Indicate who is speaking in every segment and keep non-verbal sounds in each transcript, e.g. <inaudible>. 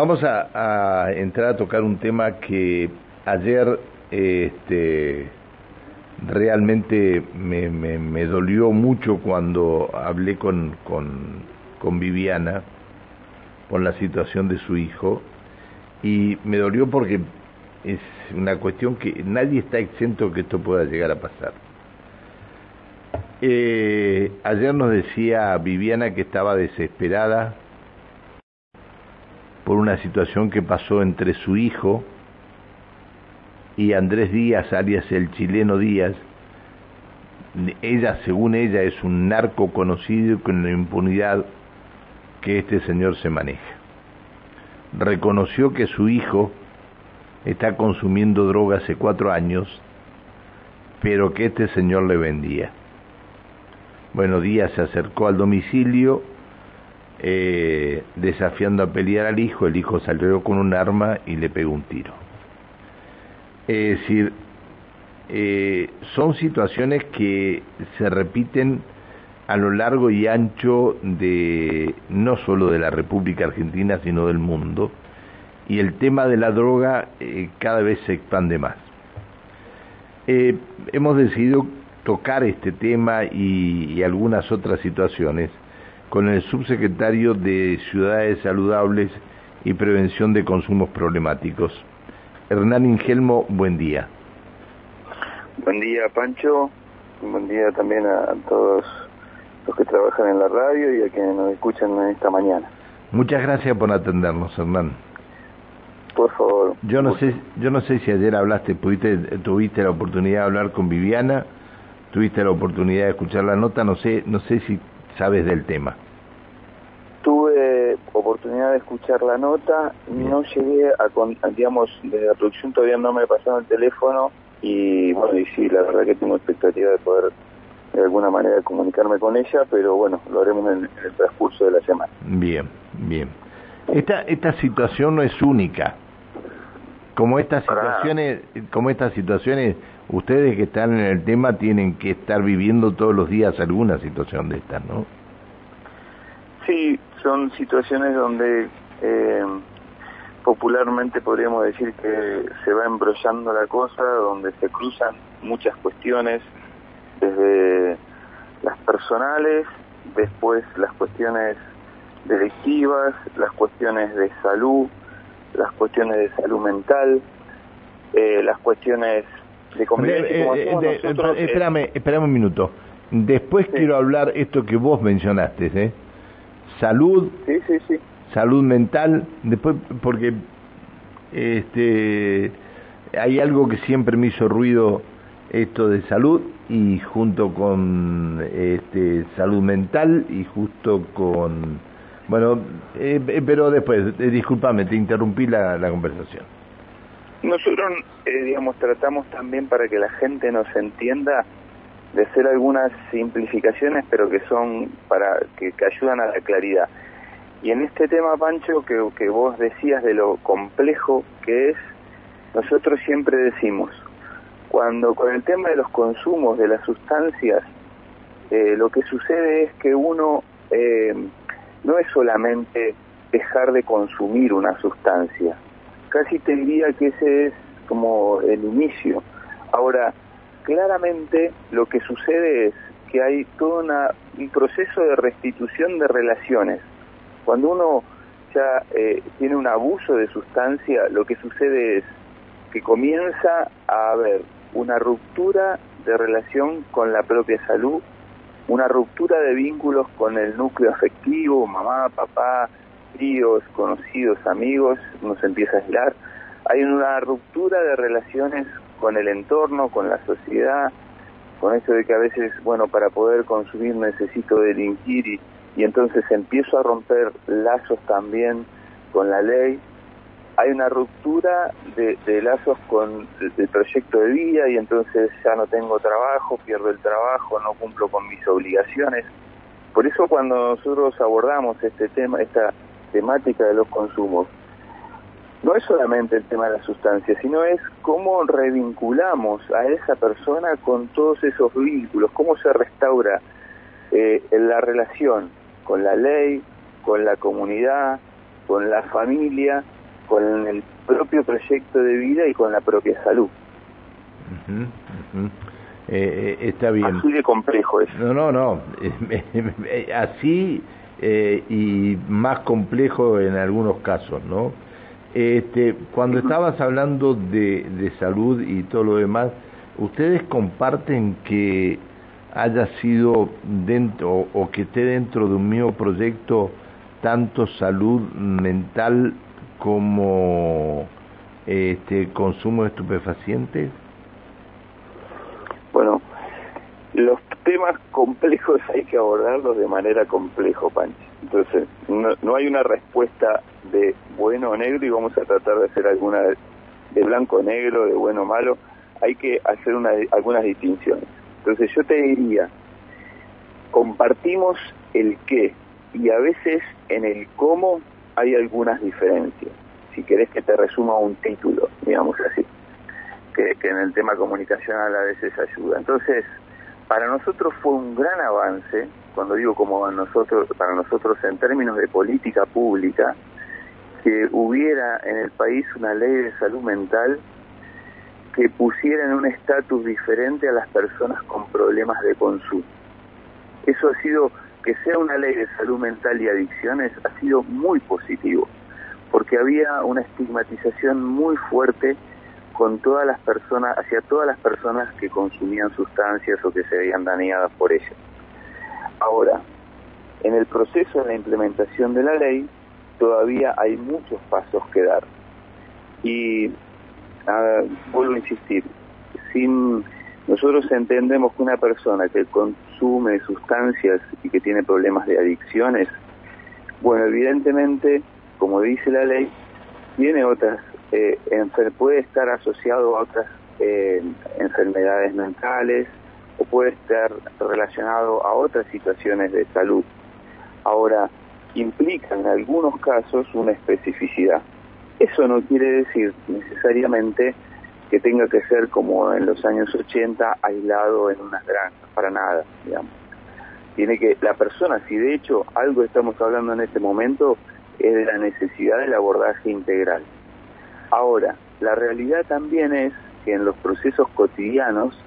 Speaker 1: Vamos a, entrar a tocar un tema que ayer este, realmente me, me, dolió mucho cuando hablé con, con, con Viviana por la situación de su hijo y me dolió porque es una cuestión que nadie está exento que esto pueda llegar a pasar. Eh, ayer nos decía Viviana que estaba desesperada por una situación que pasó entre su hijo y Andrés Díaz, alias el chileno Díaz. Ella, según ella, es un narco conocido con la impunidad que este señor se maneja. Reconoció que su hijo está consumiendo droga hace cuatro años, pero que este señor le vendía. Bueno, Díaz se acercó al domicilio eh, desafiando a pelear al hijo, el hijo salió con un arma y le pegó un tiro. Es decir, eh, son situaciones que se repiten a lo largo y ancho de no solo de la República Argentina, sino del mundo, y el tema de la droga eh, cada vez se expande más. hemos decidido tocar este tema y algunas otras situaciones con el subsecretario de Ciudades Saludables y Prevención de Consumos Problemáticos. Hernán Ingelmo, buen día.
Speaker 2: Buen día, Pancho. Buen día también a todos los que trabajan en la radio y a quienes nos escuchan esta mañana.
Speaker 1: Muchas gracias por atendernos, Hernán.
Speaker 2: Por favor.
Speaker 1: Yo no sé, yo no sé si ayer hablaste, pudiste, tuviste la oportunidad de hablar con Viviana, tuviste la oportunidad de escuchar la nota, no sé, no sé si sabes del tema.
Speaker 2: Tuve oportunidad de escuchar la nota, no llegué a, digamos, desde la producción todavía no me pasaron el teléfono y bueno, y sí, la verdad que tengo expectativa de poder de alguna manera comunicarme con ella, pero bueno, lo haremos en, el transcurso de la semana.
Speaker 1: Bien, bien. Esta, esta situación no es única. Como estas situaciones, como estas situaciones, ustedes que están en el tema tienen que estar viviendo todos los días alguna situación de estas, ¿no?
Speaker 2: Sí, son situaciones donde eh, popularmente podríamos decir que se va embrollando la cosa, donde se cruzan muchas cuestiones, desde las personales, después las cuestiones delictivas, las cuestiones de salud, las cuestiones de salud mental, eh, las cuestiones de convivencia.
Speaker 1: Eh, espérame, espérame un minuto. Después quiero hablar esto que vos mencionaste, ¿eh? Salud,
Speaker 2: sí, sí, sí.
Speaker 1: salud mental, después porque este hay algo que siempre me hizo ruido esto de salud y junto con este salud mental y justo con bueno eh, eh, pero después eh, discúlpame te interrumpí la, la conversación
Speaker 2: nosotros digamos tratamos también para que la gente nos entienda de hacer algunas simplificaciones, pero que son para que, ayudan a la claridad. Y en este tema, Pancho, que, que vos decías de lo complejo que es, nosotros siempre decimos, cuando con el tema de los consumos de las sustancias, eh, lo que sucede es que uno eh, no es solamente dejar de consumir una sustancia, casi te diría que ese es como el inicio. Ahora, claramente lo que sucede es que hay todo un proceso de restitución de relaciones. Cuando uno ya eh, tiene un abuso de sustancia, lo que sucede es que comienza a haber una ruptura de relación con la propia salud, una ruptura de vínculos con el núcleo afectivo, mamá, papá, tíos, conocidos, amigos, uno se empieza a aislar. Hay una ruptura de relaciones con el entorno, con la sociedad, con eso de que a veces, bueno, para poder consumir necesito delinquir y, y entonces empiezo a romper lazos también con la ley. Hay una ruptura de, lazos con el, proyecto de vida y entonces ya no tengo trabajo, pierdo el trabajo, no cumplo con mis obligaciones. Por eso cuando nosotros abordamos este tema, esta temática de los consumos, no es solamente el tema de la sustancia, sino es cómo revinculamos a esa persona con todos esos vínculos, cómo se restaura eh, la relación con la ley, con la comunidad, con la familia, con el propio proyecto de vida y con la propia salud.
Speaker 1: Eh, eh, está bien.
Speaker 2: Así de complejo es.
Speaker 1: No, no, no. <laughs> Así eh, y más complejo en algunos casos, ¿no? Este, cuando estabas hablando de, de salud y todo lo demás, ¿ustedes comparten que haya sido dentro o que esté dentro de un mismo proyecto tanto salud mental como este consumo de estupefacientes?
Speaker 2: Bueno, los temas complejos <laughs> hay que abordarlos de manera complejo, Pancho. Entonces, no, hay una respuesta de bueno o negro y vamos a tratar de hacer alguna de blanco o negro, de bueno o malo. Hay que hacer una, algunas distinciones. Entonces, yo te diría, compartimos el qué y a veces en el cómo hay algunas diferencias. Si querés que te resuma un título, digamos así que, en el tema comunicacional a veces ayuda. Entonces, para nosotros fue un gran avance, cuando digo como nosotros, para nosotros en términos de política pública, que hubiera en el país una ley de salud mental que pusiera en un estatus diferente a las personas con problemas de consumo. Eso ha sido, que sea una ley de salud mental y adicciones, ha sido muy positivo, porque había una estigmatización muy fuerte con todas las personas, hacia todas las personas que consumían sustancias o que se veían dañadas por ellas. Ahora, en el proceso de la implementación de la ley todavía hay muchos pasos que dar. Y vuelvo a insistir, sin nosotros entendemos que una persona que consume sustancias y que tiene problemas de adicciones, bueno, evidentemente, como dice la ley, tiene otras eh, puede estar asociado a otras eh, enfermedades mentales o puede estar relacionado a otras situaciones de salud. Ahora, implica en algunos casos una especificidad. Eso no quiere decir necesariamente que tenga que ser como en los años 80 aislado en unas granjas, para nada, digamos. Tiene que la persona, si de hecho algo estamos hablando en este momento, es de la necesidad del abordaje integral. Ahora, la realidad también es que en los procesos cotidianos,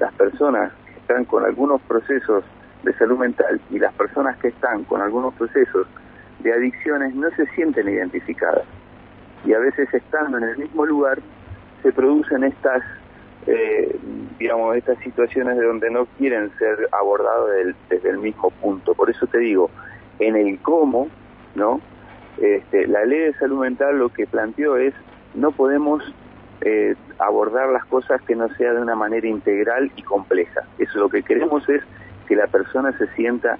Speaker 2: las personas que están con algunos procesos de salud mental y las personas que están con algunos procesos de adicciones no se sienten identificadas. Y a veces estando en el mismo lugar se producen estas, eh, digamos, estas situaciones de donde no quieren ser abordados desde el mismo punto. Por eso te digo, en el cómo, ¿no? Este, la ley de salud mental lo que planteó es no podemos eh, abordar las cosas que no sea de una manera integral y compleja. Eso lo que queremos es que la persona se sienta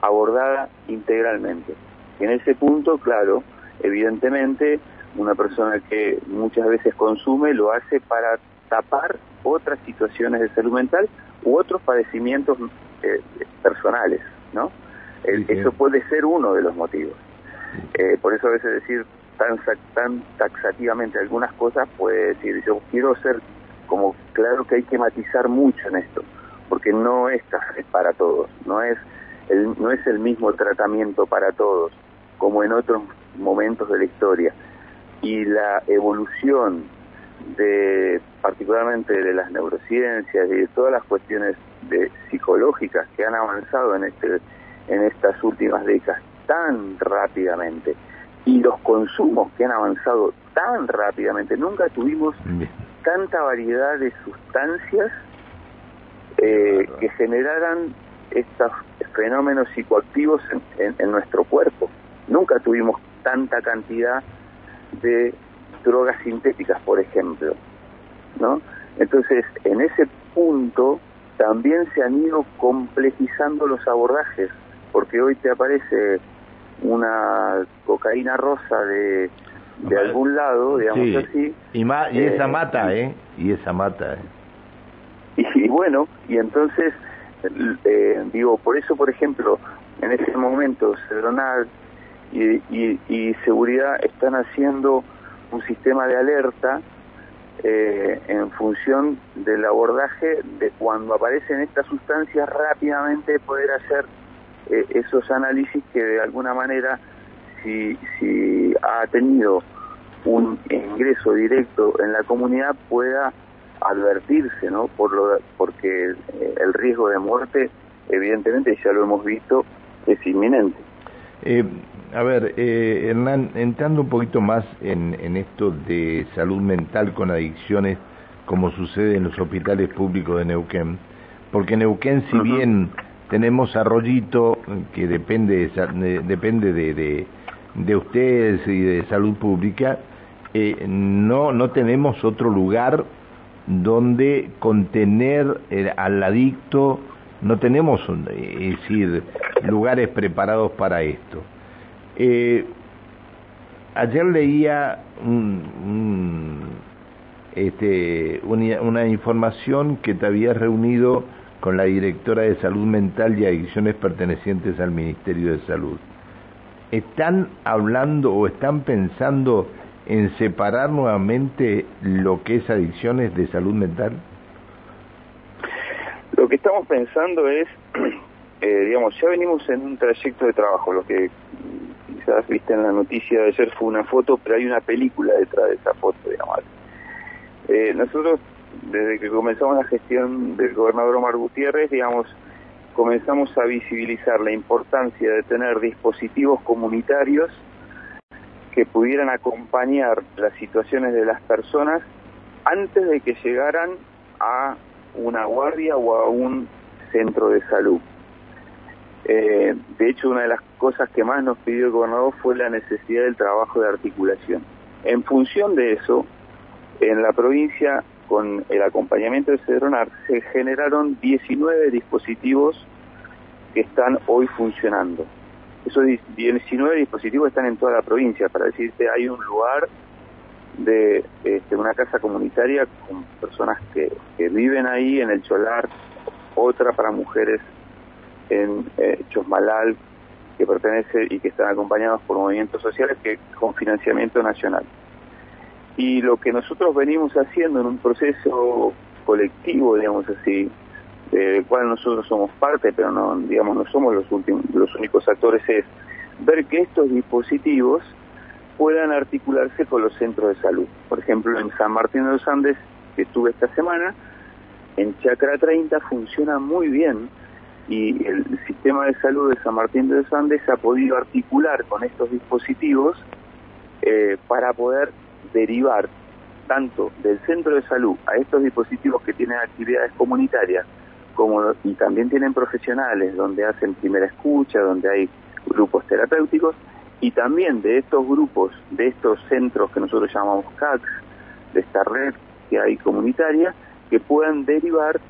Speaker 2: abordada integralmente. En ese punto, claro, evidentemente, una persona que muchas veces consume lo hace para tapar otras situaciones de salud mental u otros padecimientos eh, personales, ¿no? Eso puede ser uno de los motivos. Eh, por eso a veces decir tan, tan taxativamente algunas cosas puede decir, yo quiero ser como claro que hay que matizar mucho en esto, porque no es para todos, no es el, no es el mismo tratamiento para todos, como en otros momentos de la historia. Y la evolución de particularmente de las neurociencias y de todas las cuestiones de psicológicas que han avanzado en este en estas últimas décadas tan rápidamente y los consumos que han avanzado tan rápidamente, nunca tuvimos tanta variedad de sustancias eh, que generaran estos fenómenos psicoactivos en, nuestro cuerpo. Nunca tuvimos tanta cantidad de drogas sintéticas, por ejemplo, ¿no? Entonces, en ese punto también se han ido complejizando los abordajes, porque hoy te aparece una cocaína rosa de, de algún lado, digamos así.
Speaker 1: Y, y esa eh, mata, ¿eh? Y esa mata, ¿eh?
Speaker 2: Y, bueno, y entonces, eh, digo, por eso, por ejemplo, en ese momento Cedronal y, y, y Seguridad están haciendo un sistema de alerta eh, en función del abordaje de cuando aparecen estas sustancias rápidamente poder hacer eh, esos análisis que de alguna manera si, si ha tenido un ingreso directo en la comunidad pueda advertirse, ¿no? Por lo, porque eh, el riesgo de muerte, evidentemente, ya lo hemos visto, es inminente.
Speaker 1: Eh, a ver, eh, Hernán, entrando un poquito más en, en esto de salud mental con adicciones, como sucede en los hospitales públicos de Neuquén, porque Neuquén, si bien tenemos Arroyito, que depende, de, depende de, de, ustedes y de salud pública, eh, no, no tenemos otro lugar donde contener al adicto, no tenemos, es decir, lugares preparados para esto. Eh, ayer leía este, una, información que te habías reunido con la directora de Salud Mental y Adicciones pertenecientes al Ministerio de Salud. ¿Están hablando o están pensando en separar nuevamente lo que es adicciones de salud mental?
Speaker 2: Lo que estamos pensando es, <clears throat> eh, digamos, ya venimos en un trayecto de trabajo, lo que quizás viste en la noticia de ayer fue una foto, pero hay una película detrás de esa foto, digamos. Eh, nosotros, desde que comenzamos la gestión del gobernador Omar Gutiérrez, digamos, comenzamos a visibilizar la importancia de tener dispositivos comunitarios que pudieran acompañar las situaciones de las personas antes de que llegaran a una guardia o a un centro de salud. Eh, de hecho, una de las cosas que más nos pidió el gobernador fue la necesidad del trabajo de articulación. En función de eso, en la provincia, con el acompañamiento de Cedronar, se generaron 19 dispositivos que están hoy funcionando. Esos 19 dispositivos están en toda la provincia, para decirte, hay un lugar de este, una casa comunitaria con personas que, viven ahí en el Cholar, otra para mujeres en eh, Chosmalal, que pertenece y que están acompañados por movimientos sociales que con financiamiento nacional. Y lo que nosotros venimos haciendo en un proceso colectivo, digamos así, del cual nosotros somos parte, pero no, digamos, no somos los últimos, los únicos actores, es ver que estos dispositivos puedan articularse con los centros de salud. Por ejemplo, en San Martín de los Andes, que estuve esta semana, en Chacra 30 funciona muy bien y el sistema de salud de San Martín de los Andes ha podido articular con estos dispositivos eh, para poder derivar tanto del centro de salud a estos dispositivos que tienen actividades comunitarias como y también tienen profesionales donde hacen primera escucha, donde hay grupos terapéuticos y también de estos grupos, de estos centros que nosotros llamamos CACs, de esta red que hay comunitaria, que puedan derivar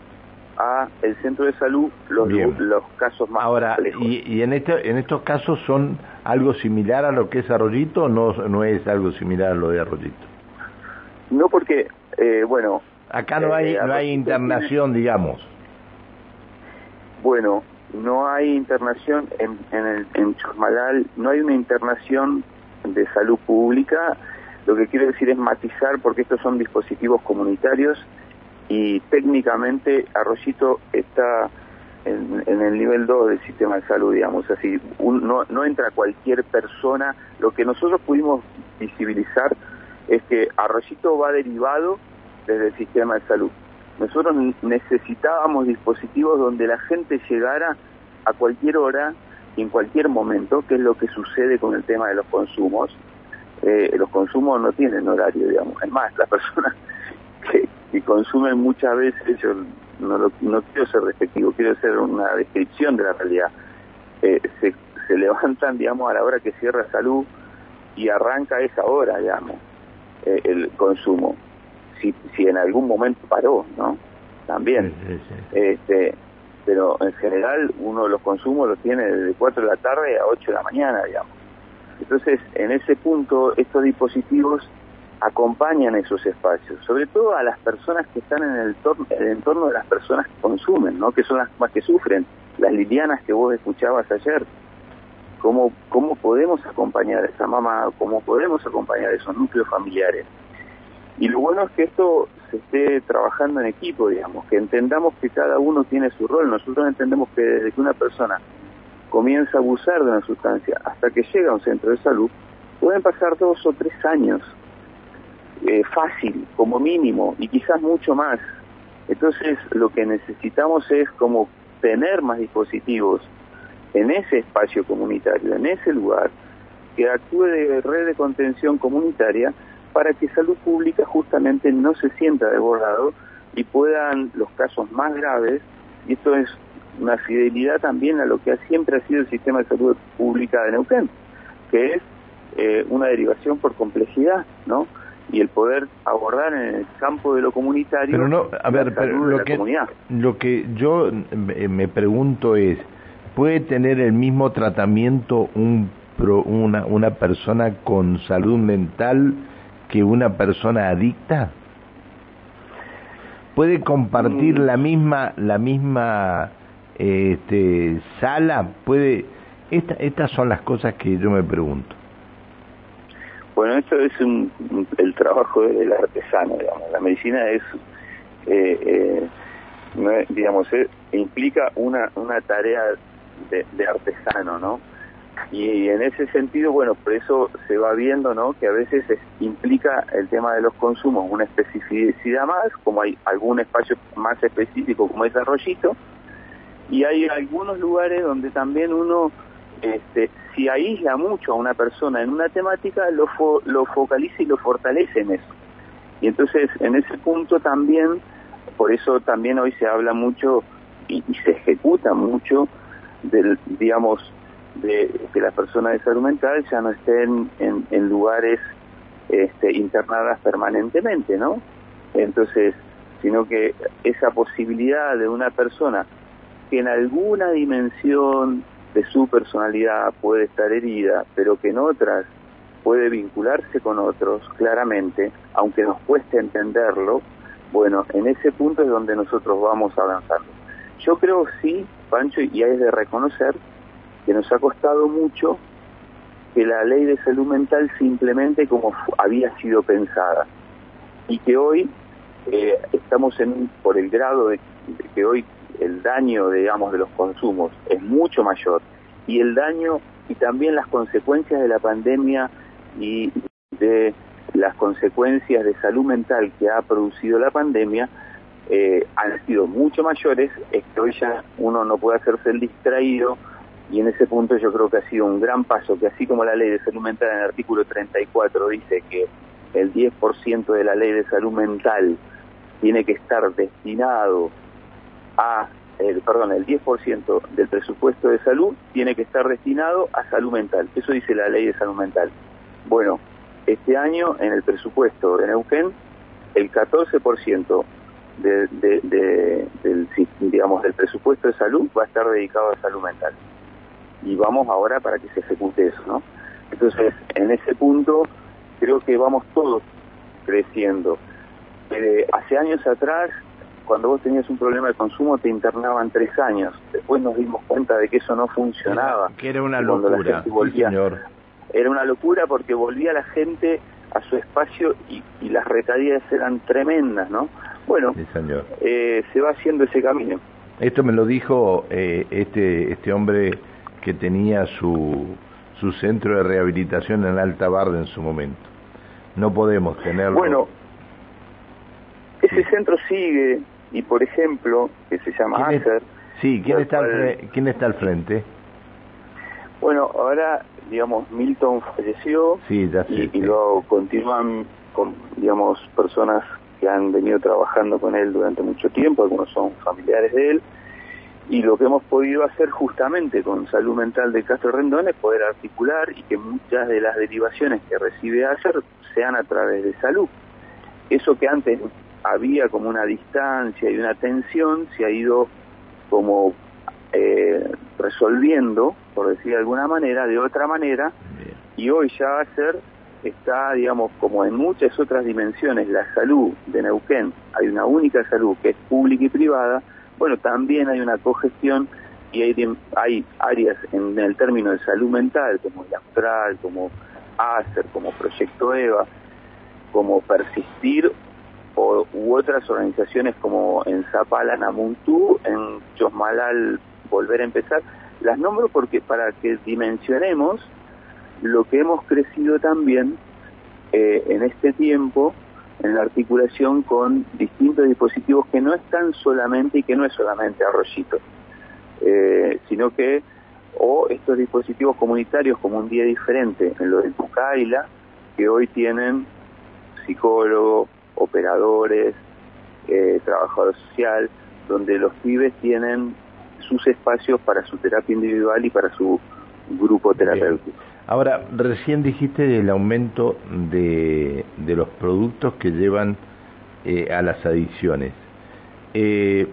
Speaker 2: a el centro de salud los, los casos más
Speaker 1: Ahora, y, y, en este, en estos casos son algo similar a lo que es Arroyito o no, no es algo similar a lo de Arroyito?
Speaker 2: No porque, eh, bueno...
Speaker 1: Acá no hay, eh, no hay internación, digamos.
Speaker 2: Bueno, no hay internación en, en, el, en Chosmalal, no hay una internación de salud pública. Lo que quiero decir es matizar porque estos son dispositivos comunitarios y técnicamente Arroyito está en, el nivel 2 del sistema de salud, digamos así. no, no entra cualquier persona. Lo que nosotros pudimos visibilizar es que Arroyito va derivado desde el sistema de salud. Nosotros necesitábamos dispositivos donde la gente llegara a cualquier hora y en cualquier momento, que es lo que sucede con el tema de los consumos. Eh, los consumos no tienen horario, digamos. Es más, las personas <laughs> que, consumen muchas veces, yo no, no quiero ser respectivo, quiero hacer una descripción de la realidad. Eh, se, se <laughs> levantan, digamos, a la hora que cierra salud y arranca esa hora, digamos. Eh, el consumo. Si, si en algún momento paró, ¿no? También. Este, pero en general uno de los consumos los tiene desde 4 de la tarde a 8 de la mañana, digamos. Entonces, en ese punto, estos dispositivos acompañan esos espacios, sobre todo a las personas que están en el, entorno de las personas que consumen, ¿no? que son las más que sufren, las lilianas que vos escuchabas ayer, cómo, cómo podemos acompañar a esa mamá, cómo podemos acompañar a esos núcleos familiares. Y lo bueno es que esto se esté trabajando en equipo, digamos, que entendamos que cada uno tiene su rol. Nosotros entendemos que desde que una persona comienza a abusar de una sustancia hasta que llega a un centro de salud, pueden pasar dos o tres años, eh, fácil, como mínimo, y quizás mucho más. Entonces, lo que necesitamos es como tener más dispositivos en ese espacio comunitario, en ese lugar, que actúe de red de contención comunitaria para que salud pública justamente no se sienta desbordado y puedan los casos más graves, y esto es una fidelidad también a lo que siempre ha sido el sistema de salud pública de Neuquén, que es eh, una derivación por complejidad, ¿no? Y el poder abordar en el campo de lo comunitario.
Speaker 1: Pero no, a ver, pero lo, que, lo que yo me pregunto es, ¿puede tener el mismo tratamiento un, una, una persona con salud mental que una persona adicta? ¿Puede compartir mm. la misma, la misma este, sala? ¿Puede...? Esta, estas son las cosas que yo me pregunto.
Speaker 2: Bueno, esto es un, el trabajo del artesano, digamos. La medicina es, eh, eh, digamos, implica una, una tarea de, de artesano, ¿no? Y en ese sentido, bueno, por eso se va viendo, ¿no? Que a veces implica el tema de los consumos una especificidad más, como hay algún espacio más específico como es Arroyito, y hay algunos lugares donde también uno, este, si aísla mucho a una persona en una temática, lo, lo focaliza y lo fortalece en eso. Y entonces, en ese punto también, por eso también hoy se habla mucho y, se ejecuta mucho del, digamos, de que las personas de salud mental ya no estén en, lugares este, internadas permanentemente, ¿no? Entonces, sino que esa posibilidad de una persona que en alguna dimensión de su personalidad puede estar herida, pero que en otras puede vincularse con otros claramente, aunque nos cueste entenderlo, bueno, en ese punto es donde nosotros vamos avanzando. Yo creo sí, Pancho, y hay de reconocer que nos ha costado mucho que la ley de salud mental se implemente como había sido pensada y que hoy eh, estamos en por el grado de, que hoy el daño digamos de los consumos es mucho mayor y el daño y también las consecuencias de la pandemia y de las consecuencias de salud mental que ha producido la pandemia eh, han sido mucho mayores, es que hoy ya uno no puede hacerse el distraído y en ese punto yo creo que ha sido un gran paso, que así como la ley de salud mental en el artículo 34 dice que el 10% de la ley de salud mental tiene que estar destinado a, el, perdón, el 10% del presupuesto de salud tiene que estar destinado a salud mental. Eso dice la ley de salud mental. Bueno, este año en el presupuesto de Neuquén, el 14% de, de, del, digamos, del presupuesto de salud va a estar dedicado a salud mental y vamos ahora para que se ejecute eso, ¿no? Entonces, en ese punto, creo que vamos todos creciendo. Eh, hace años atrás, cuando vos tenías un problema de consumo, te internaban tres años. Después nos dimos cuenta de que eso no funcionaba.
Speaker 1: Que era una locura, señor.
Speaker 2: Era una locura porque volvía la gente a su espacio y, las recadías eran tremendas, ¿no? Bueno, eh, se va haciendo ese camino.
Speaker 1: Esto me lo dijo eh, este, este hombre que tenía su, su centro de rehabilitación en Alta Barda en su momento. No podemos tenerlo.
Speaker 2: Bueno, ese centro sigue y, por ejemplo, que se llama ACER.
Speaker 1: Sí, ¿quién está, al, ¿quién está al frente?
Speaker 2: Bueno, ahora, digamos, Milton falleció
Speaker 1: sí, ya
Speaker 2: y, y luego continúan con, digamos, personas que han venido trabajando con él durante mucho tiempo, algunos son familiares de él, y lo que hemos podido hacer justamente con salud mental de Castro Rendón es poder articular y que muchas de las derivaciones que recibe ACER sean a través de salud. Eso que antes había como una distancia y una tensión se ha ido como eh, resolviendo, por decir de alguna manera, de otra manera, y hoy ya ACER está, digamos, como en muchas otras dimensiones, la salud de Neuquén, hay una única salud que es pública y privada, bueno, también hay una cogestión y hay, hay áreas en el término de salud mental, como el Astral, como ACER, como Proyecto EVA, como Persistir, o, u otras organizaciones como en Zapala, Namuntú, en Chosmalal, Volver a Empezar, las nombro porque para que dimensionemos lo que hemos crecido también eh, en este tiempo en la articulación con distintos dispositivos que no están solamente y que no es solamente arroyito, eh, sino que o estos dispositivos comunitarios como un día diferente en lo de Pucaila, que hoy tienen psicólogos, operadores, eh, trabajador social, donde los pibes tienen sus espacios para su terapia individual y para su grupo terapéutico.
Speaker 1: Ahora, recién dijiste el aumento de, de los productos que llevan eh, a las adicciones. Eh,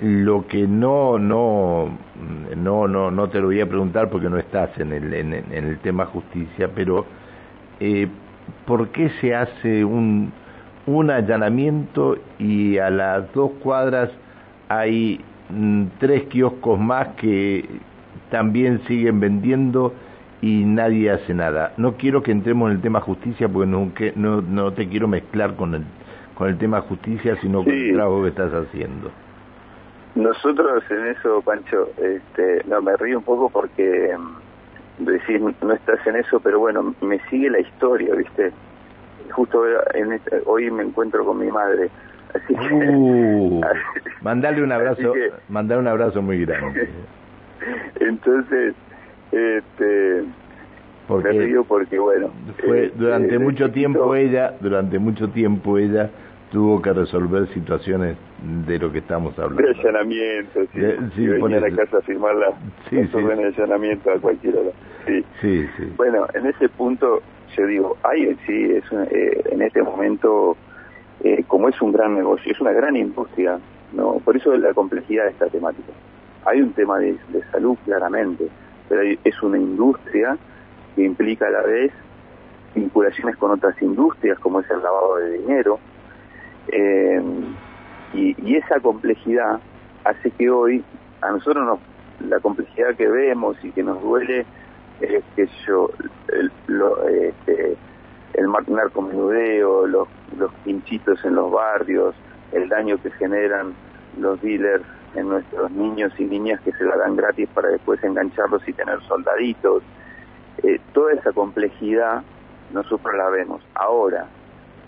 Speaker 1: lo que no, no, no, no, no te lo voy a preguntar porque no estás en el, en, el tema justicia, pero eh, ¿por qué se hace un, un allanamiento y a las dos cuadras hay mm, tres kioscos más que también siguen vendiendo y nadie hace nada? No quiero que entremos en el tema justicia porque no, no, no te quiero mezclar con el, con el tema justicia, sino con el trabajo que estás haciendo.
Speaker 2: Nosotros en eso, Pancho, este, no, me río un poco porque mm, decís, no estás en eso, pero bueno, me sigue la historia, ¿viste? Justo en este, hoy me encuentro con mi madre. Así que,
Speaker 1: uh, <laughs> mandale un abrazo, mandale un abrazo muy grande. <laughs>
Speaker 2: Entonces, este, me río porque bueno,
Speaker 1: fue este, durante mucho tiempo ella, durante mucho tiempo ella tuvo que resolver situaciones de lo que estamos hablando.
Speaker 2: De allanamiento, sí. sí venía a la casa a firmar la sí, sí. de allanamiento a cualquier hora. Sí.
Speaker 1: sí, sí.
Speaker 2: Bueno, en ese punto yo digo, hay sí, es eh, en este momento, eh, como es un gran negocio, es una gran industria, no por eso la complejidad de esta temática. Hay un tema de, de salud claramente, pero es una industria que implica a la vez vinculaciones con otras industrias, como es el lavado de dinero, eh, y, esa complejidad hace que hoy a nosotros nos, la complejidad que vemos y que nos duele es que yo el, lo, este, el narcomenudeo, los, los pinchitos en los barrios, el daño que generan los dealers en nuestros niños y niñas que se la dan gratis para después engancharlos y tener soldaditos. Eh, toda esa complejidad nosotros la vemos. Ahora,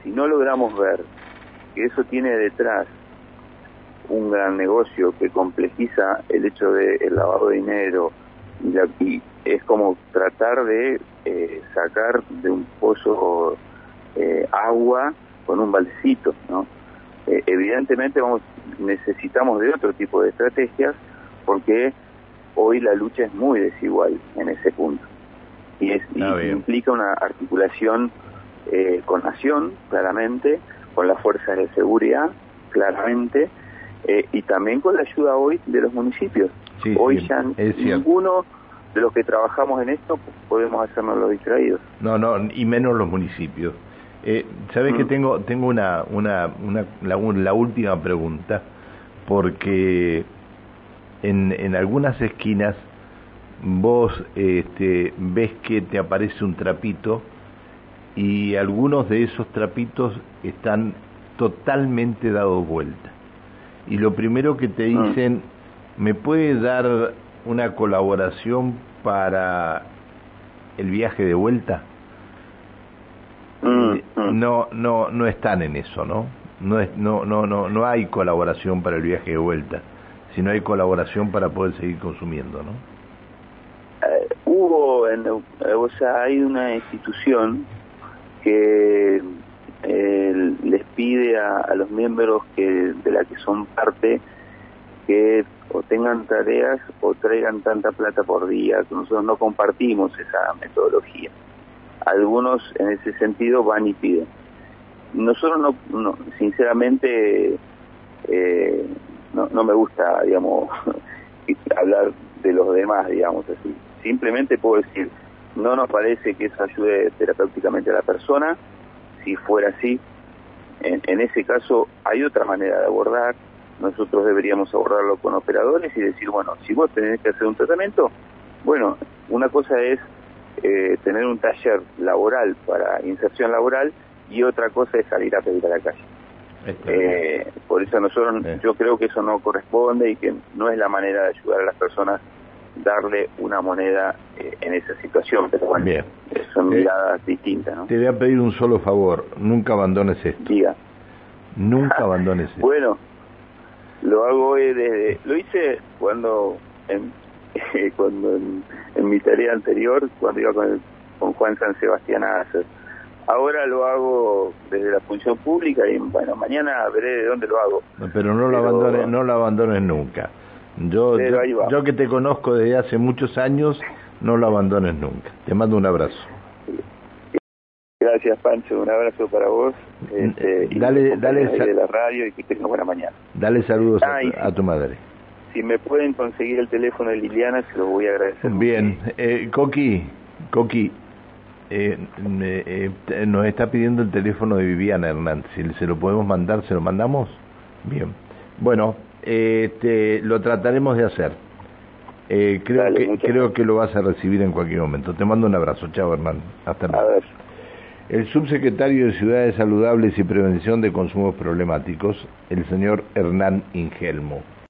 Speaker 2: si no logramos ver que eso tiene detrás un gran negocio que complejiza el hecho del el lavado de dinero y, es como tratar de eh, sacar de un pozo eh, agua con un baldecito, ¿no? Eh, evidentemente vamos necesitamos de otro tipo de estrategias porque hoy la lucha es muy desigual en ese punto y, es, y implica una articulación con nación claramente con las fuerzas de seguridad, claramente, eh, y también con la ayuda hoy de los municipios. hoy ya ninguno de los que trabajamos en esto podemos hacernos los distraídos.
Speaker 1: No, no, y menos los municipios. Eh, Sabes que mm. tengo tengo una, una, una la, la, última pregunta porque en, en algunas esquinas vos este, ves que te aparece un trapito y algunos de esos trapitos están totalmente dados vuelta. Y lo primero que te dicen, ¿me puede dar una colaboración para el viaje de vuelta?
Speaker 2: Mm,
Speaker 1: eh, mm. No, no, no están en eso, ¿no? No, es, no, no, no, no hay colaboración para el viaje de vuelta, sino hay colaboración para poder seguir consumiendo, ¿no?
Speaker 2: Eh, hubo, en, o sea, hay una institución que eh, les pide a, los miembros que de la que son parte que o tengan tareas o traigan tanta plata por día, nosotros no compartimos esa metodología. Algunos en ese sentido van y piden. Nosotros no, sinceramente, eh, no, no me gusta, digamos, <laughs> hablar de los demás, digamos así. Simplemente puedo decir, no nos parece que eso ayude terapéuticamente a la persona. Si fuera así, en, ese caso hay otra manera de abordar. Nosotros deberíamos abordarlo con operadores y decir, bueno, si vos tenés que hacer un tratamiento, bueno, una cosa es eh, tener un taller laboral para inserción laboral y otra cosa es salir a pedir a la calle. Eh, por eso nosotros, yo creo que eso no corresponde y que no es la manera de ayudar a las personas darle una moneda eh, en esa situación, pero bueno,
Speaker 1: Bien.
Speaker 2: son
Speaker 1: Eh,
Speaker 2: miradas distintas, ¿no?
Speaker 1: Te voy a pedir un solo favor, nunca abandones esto,
Speaker 2: Diga.
Speaker 1: nunca abandones <laughs> esto.
Speaker 2: Bueno, lo hago hoy desde, lo hice cuando en, <laughs> cuando en, en mi tarea anterior, cuando iba con, el- con Juan San Sebastián a hacer. Ahora lo hago desde la función pública y bueno, mañana veré de dónde lo hago.
Speaker 1: Pero no lo
Speaker 2: Pero-
Speaker 1: abandones, no lo abandones nunca. Yo,
Speaker 2: Pero
Speaker 1: yo,
Speaker 2: ahí va.
Speaker 1: yo que te conozco desde hace muchos años, no lo abandones nunca. Te mando un abrazo.
Speaker 2: Gracias Pancho, un abrazo para vos. este, y
Speaker 1: Dale- dale
Speaker 2: de la radio y que tengan buena mañana.
Speaker 1: Dale saludos a, tu- a tu madre.
Speaker 2: Si me pueden conseguir el teléfono de Liliana, se lo voy a agradecer.
Speaker 1: Bien, eh, Coqui, Coqui, eh, eh, te- nos está pidiendo el teléfono de Viviana Hernández. Si se lo podemos mandar, ¿se lo mandamos? Bien. Bueno, eh, te- lo trataremos de hacer. Eh, creo,
Speaker 2: Dale,
Speaker 1: que, creo que lo vas a recibir en cualquier momento. Te mando un abrazo. Chao, Hernán. Hasta
Speaker 2: A
Speaker 1: luego.
Speaker 2: ver.
Speaker 1: El subsecretario de Ciudades Saludables y Prevención de Consumos Problemáticos, el señor Hernán Ingelmo.